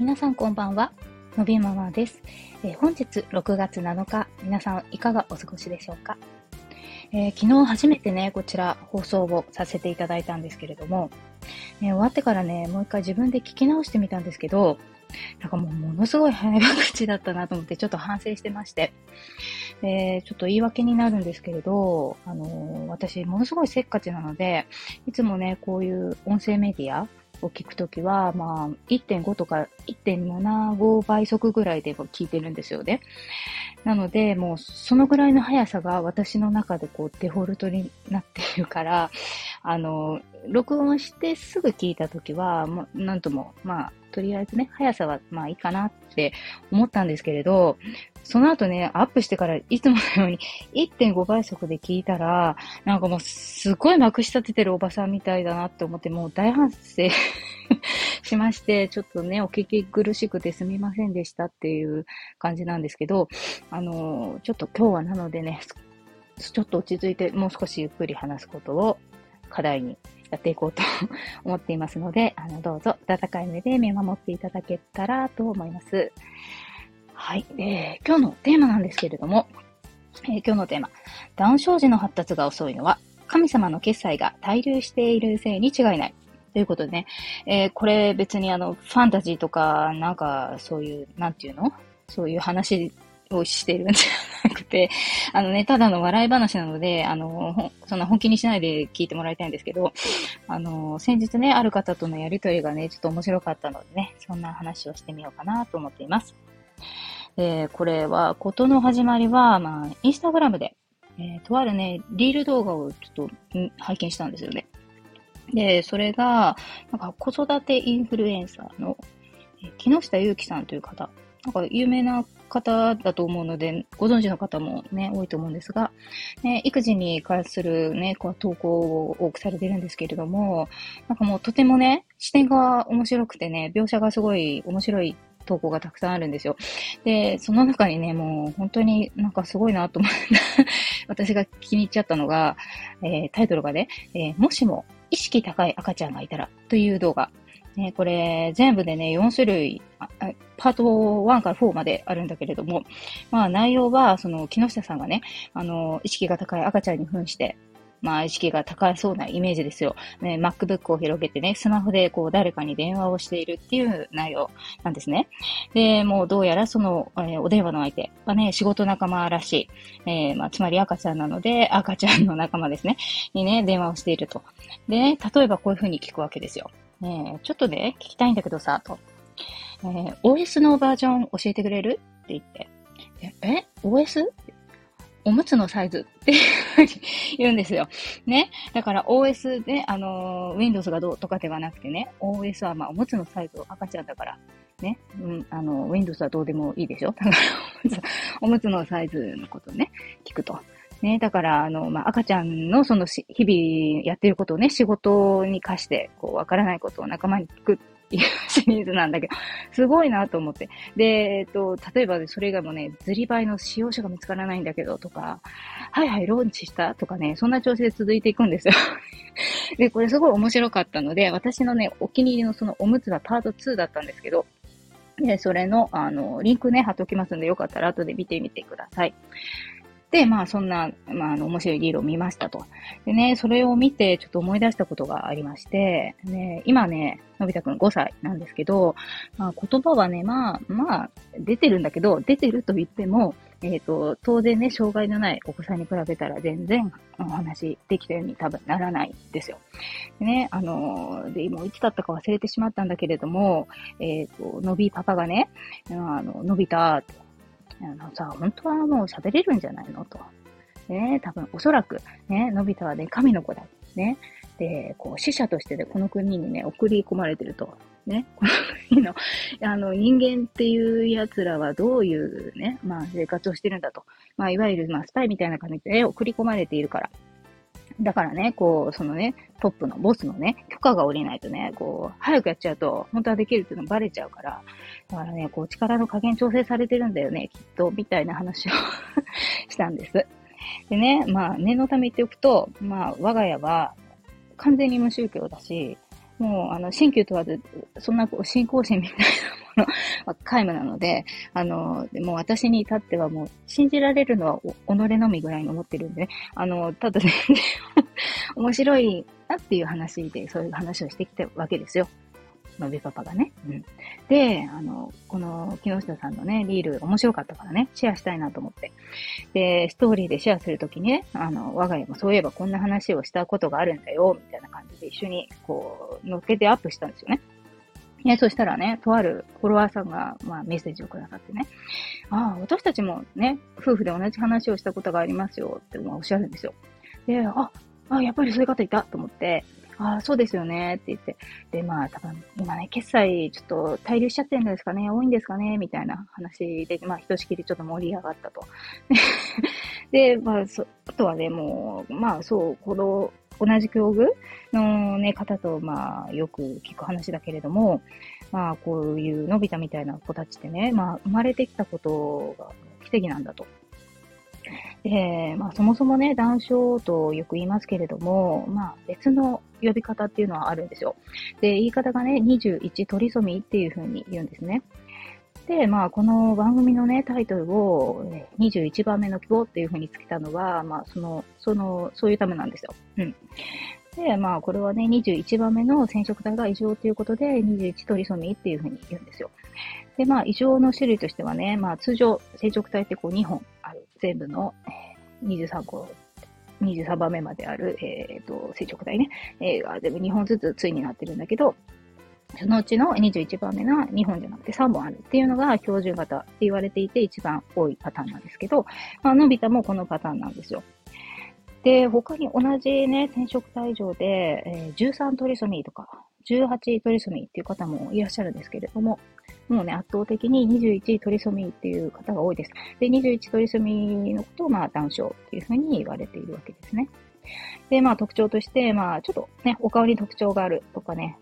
皆さんこんばんは。のびママです、えー、本日6月7日、皆さんいかがお過ごしでしょうか、えー、昨日初めてね、こちら放送をさせていただいたんですけれども、ね、終わってからね、もう一回自分で聞き直してみたんですけど、なんかもうものすごい早口だったなと思ってちょっと反省してまして、で、ちょっと言い訳になるんですけれど、あのー、私ものすごいせっかちなので、いつもね、こういう音声メディア、を聞くときは、まあ、1.5とか1.75倍速ぐらいで聞いてるんですよね。なので、もう、そのぐらいの速さが私の中でこう、デフォルトになっているから、あの、録音してすぐ聞いたときは、もう、なんとも、まあ、とりあえずね、速さはまあいいかなって思ったんですけれど、その後ね、アップしてからいつものように1.5倍速で聞いたら、なんかもうすごいまくし立ててるおばさんみたいだなって思って、もう大反省 しまして、ちょっとね、お聞き苦しくてすみませんでしたっていう感じなんですけど、あのちょっと今日はなのでね、ちょっと落ち着いてもう少しゆっくり話すことを課題にやっていこうと思っていますので、あの、どうぞ温かい目で見守っていただけたらと思います。はい。えー、今日のテーマなんですけれども、えー、今日のテーマ、ダウン症児の発達が遅いのは、神様の決済が滞留しているせいに違いない。ということでね、えー、これ別にあの、ファンタジーとか、なんか、そういう、なんていうの？そういう話をしてるんじくて、あのね、ただの笑い話なので、あの、そんな本気にしないで聞いてもらいたいんですけど、あの、先日ね、ある方とのやりとりがね、ちょっと面白かったのでね、そんな話をしてみようかなと思っています。え、これは、ことの始まりは、まあ、インスタグラムで、えー、とあるね、リール動画をちょっと拝見したんですよね。で、それが、なんか子育てインフルエンサーの、え、木下ゆうきさんという方、なんか有名な方だと思うので、ご存知の方もね、多いと思うんですが、ね、育児に関するね、こう投稿を多くされてるんですけれども、なんかもうとてもね、視点が面白くてね、描写がすごい面白い投稿がたくさんあるんですよ。で、その中にね、もう本当になんかすごいなと思って 私が気に入っちゃったのが、えー、タイトルがね、えー、もしも意識高い赤ちゃんがいたらという動画。ね、これ、全部でね、4種類、パート1から4まであるんだけれども、まあ内容は、その、木下さんがね、あの、意識が高い赤ちゃんに扮して、まあ意識が高そうなイメージですよ。ね、MacBook を広げてね、スマホでこう誰かに電話をしているっていう内容なんですね。で、もうどうやらその、えー、お電話の相手はね、仕事仲間らしい。えー、まあつまり赤ちゃんなので、赤ちゃんの仲間ですね。にね、電話をしていると。でね、例えばこういう風に聞くわけですよ。ねちょっとね、聞きたいんだけどさ、と。えー、OS のバージョン教えてくれる？って言って。え ?OS? おむつのサイズって言うんですよ。ね？だから OS で、あのー、Windows がどうとかではなくてね、OS はまあおむつのサイズを赤ちゃんだから、ね？うん、あの、Windows はどうでもいいでしょ？だから おむつのサイズのことね、聞くと。ね、だから、あの、まあ、赤ちゃんのその日々やってることをね、仕事に課して、こう、わからないことを仲間に聞くっシリーズなんだけど、すごいなと思って。で、えっと、例えばそれ以外もね、ずりばいの使用者が見つからないんだけど、とか、はいはい、ローンチしたとかね、そんな調子で続いていくんですよ。で、これすごい面白かったので、私のね、お気に入りのそのおむつはパート2だったんですけど、で、それの、あの、リンクね、貼っときますんで、よかったら後で見てみてください。で、まあそんな、まああの面白いリードを見ましたと。でね、それを見てちょっと思い出したことがありまして、ね、今ね、のび太くん5歳なんですけど、まあ言葉はね、まあ、まあ、出てるんだけど、出てると言っても、えっ、ー、と、当然ね、障害のないお子さんに比べたら全然お話できたように多分ならないんですよ。でね、あの、で、今いつだったか忘れてしまったんだけれども、えっ、ー、と、のびパパがね、あの、のび太、あのさ、本当はもう喋れるんじゃないの？と。ね、多分、おそらく、ね、のび太はね、神の子だ。ね。で、こう、死者としてね、この国にね、送り込まれてると。ね。この国の、あの、人間っていう奴らはどういうね、まあ、生活をしてるんだと。まあ、いわゆる、まあ、スパイみたいな感じで、送り込まれているから。だからね、こう、そのね、トップのボスのね、許可が下りないとね、こう、早くやっちゃうと、本当はできるっていうのバレちゃうから、だからね、こう、力の加減調整されてるんだよね、きっと、みたいな話を したんです。でね、まあ、念のため言っておくと、まあ、我が家は、完全に無宗教だし、もう、あの、新旧問わず、そんな、信仰心みたいなものは皆無なので、あの、でも私に至ってはもう、信じられるのは己のみぐらいに思ってるんでね、あの、ただ全然面白いなっていう話で、そういう話をしてきたわけですよ。のびパパがね。うん。で、あの、この木下さんのね、リール面白かったからね、シェアしたいなと思って。で、ストーリーでシェアするときにね、あの、我が家もそういえばこんな話をしたことがあるんだよ、みたいな一緒に、こう、乗っけてアップしたんですよね。ね、そしたらね、とあるフォロワーさんが、まあ、メッセージをくださってね、ああ、私たちもね、夫婦で同じ話をしたことがありますよっておっしゃるんですよ。で、あ、あ、やっぱりそういう方いたと思って、ああ、そうですよねって言って。で、まあ、多分、今ね、決済ちょっと滞留しちゃってるんですかね多いんですかねみたいな話で、まあ、ひとしきりちょっと盛り上がったと。で、まあ、そ、あとはね、もう、まあ、そう、この、同じ境遇のね、方と、まあ、よく聞く話だけれども、まあ、こういうのび太みたいな子たちってね、まあ、生まれてきたことが奇跡なんだと。で、まあ、そもそもね、談笑とよく言いますけれども、まあ、別の呼び方っていうのはあるんですよ。で、言い方がね、21トリソミーっていう風に言うんですね。で、まあ、この番組のね、タイトルを、21番目の希望っていう風につけたのは、まあ、その、その、そういうためなんですよ。うん。で、まあ、これはね、21番目の染色体が異常ということで、21トリソミーっていう風に言うんですよ。で、まあ、異常の種類としてはね、まあ、通常、染色体ってこう2本ある。全部の、23個23番目まである、えっ、ー、と、垂直体ね、えー、が全部2本ずつ対になってるんだけど、そのうちの21番目が2本じゃなくて3本あるっていうのが標準型って言われていて一番多いパターンなんですけど、まあ、のび太もこのパターンなんですよ。で、他に同じね、染色体上で、えー、13トリソミーとか、18トリソミーっていう方もいらっしゃるんですけれども、もうね、圧倒的に21トリソミーっていう方が多いです。で、21トリソミーのことを、まあ、断症っていうふうに言われているわけですね。で、まあ、特徴として、まあ、ちょっとね、お顔に特徴があるとかね、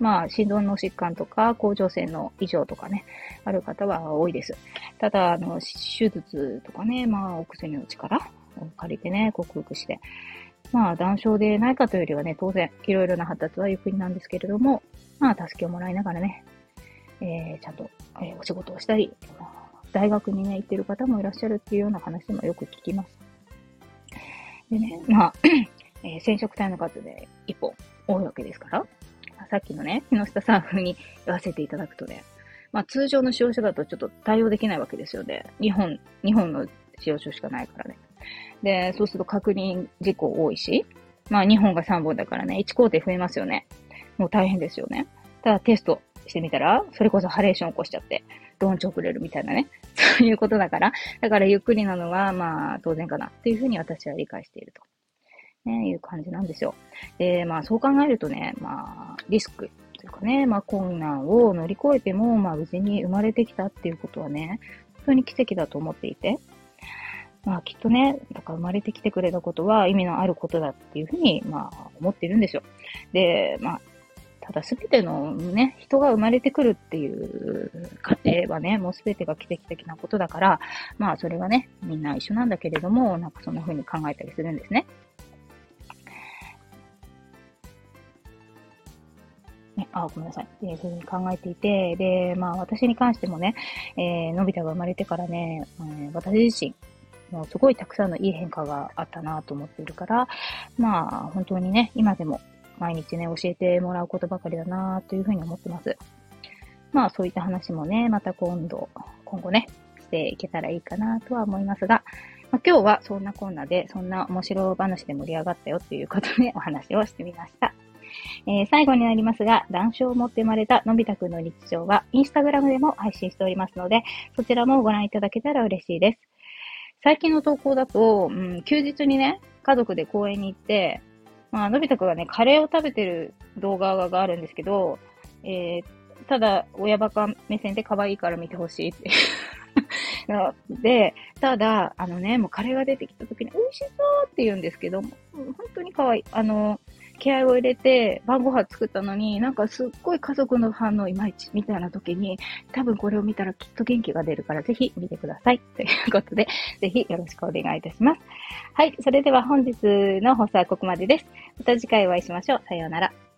まあ、心臓の疾患とか、甲状腺の異常とかね、ある方は多いです。ただ、あの、手術とかね、まあ、お薬の力を借りてね、克服して、まあ、断症でないかというよりはね、当然、いろいろな発達はゆっくりなんですけれども、まあ、助けをもらいながらね、えー、ちゃんと、えー、お仕事をしたり、大学にね、行ってる方もいらっしゃるっていうような話もよく聞きます。でね、まあ、えー、染色体の数で一本多いわけですから、さっきのね、木下さん風に言わせていただくとね、まあ通常の使用書だとちょっと対応できないわけですよね。日本、日本の使用書しかないからね。で、そうすると確認事項多いし、まあ2本が3本だからね、1工程増えますよね。もう大変ですよね。ただテストしてみたら、それこそハレーション起こしちゃって、ドンチ遅れるみたいなね。そういうことだから、だからゆっくりなのは、まあ当然かなっていうふうに私は理解していると。ね、いう感じなんですよ。で、まあそう考えるとね、まあリスクというかね、まあ困難を乗り越えても、まあ無事に生まれてきたっていうことはね、本当に奇跡だと思っていて、まあきっとね、だから生まれてきてくれたことは意味のあることだっていうふうに、まあ思ってるんですよ。で、まあただすべてのね、人が生まれてくるっていう過程はね、もうすべてが奇跡的なことだから、まあそれはね、みんな一緒なんだけれども、なんかそんな風に考えたりするんですね。あ、ごめんなさい。で、そういうふうに考えていて、で、まあ私に関してもね、えー、のび太が生まれてからね、えー、私自身、もうすごいたくさんのいい変化があったなと思っているから、まあ本当にね、今でも毎日ね、教えてもらうことばかりだなというふうに思ってます。まあそういった話もね、また今度、今後ね、していけたらいいかなとは思いますが、まあ、今日はそんなこんなで、そんな面白話で盛り上がったよっていうことでお話をしてみました。えー、最後になりますが、談笑を持って生まれたのび太くんの日常は、インスタグラムでも配信しておりますので、そちらもご覧いただけたら嬉しいです。最近の投稿だと、うん、休日にね、家族で公園に行って、まあ、のび太くんがね、カレーを食べてる動画があるんですけど、えー、ただ、親バカ目線で可愛いから見てほしいって で、ただ、あのね、もうカレーが出てきた時に、美味しそうって言うんですけど、本当に可愛い。あの、気合を入れて晩ご飯作ったのに、なんかすっごい家族の反応いまいちみたいな時に、多分これを見たらきっと元気が出るからぜひ見てください。ということで、ぜひよろしくお願いいたします。はい。それでは本日の放送はここまでです。また次回お会いしましょう。さようなら。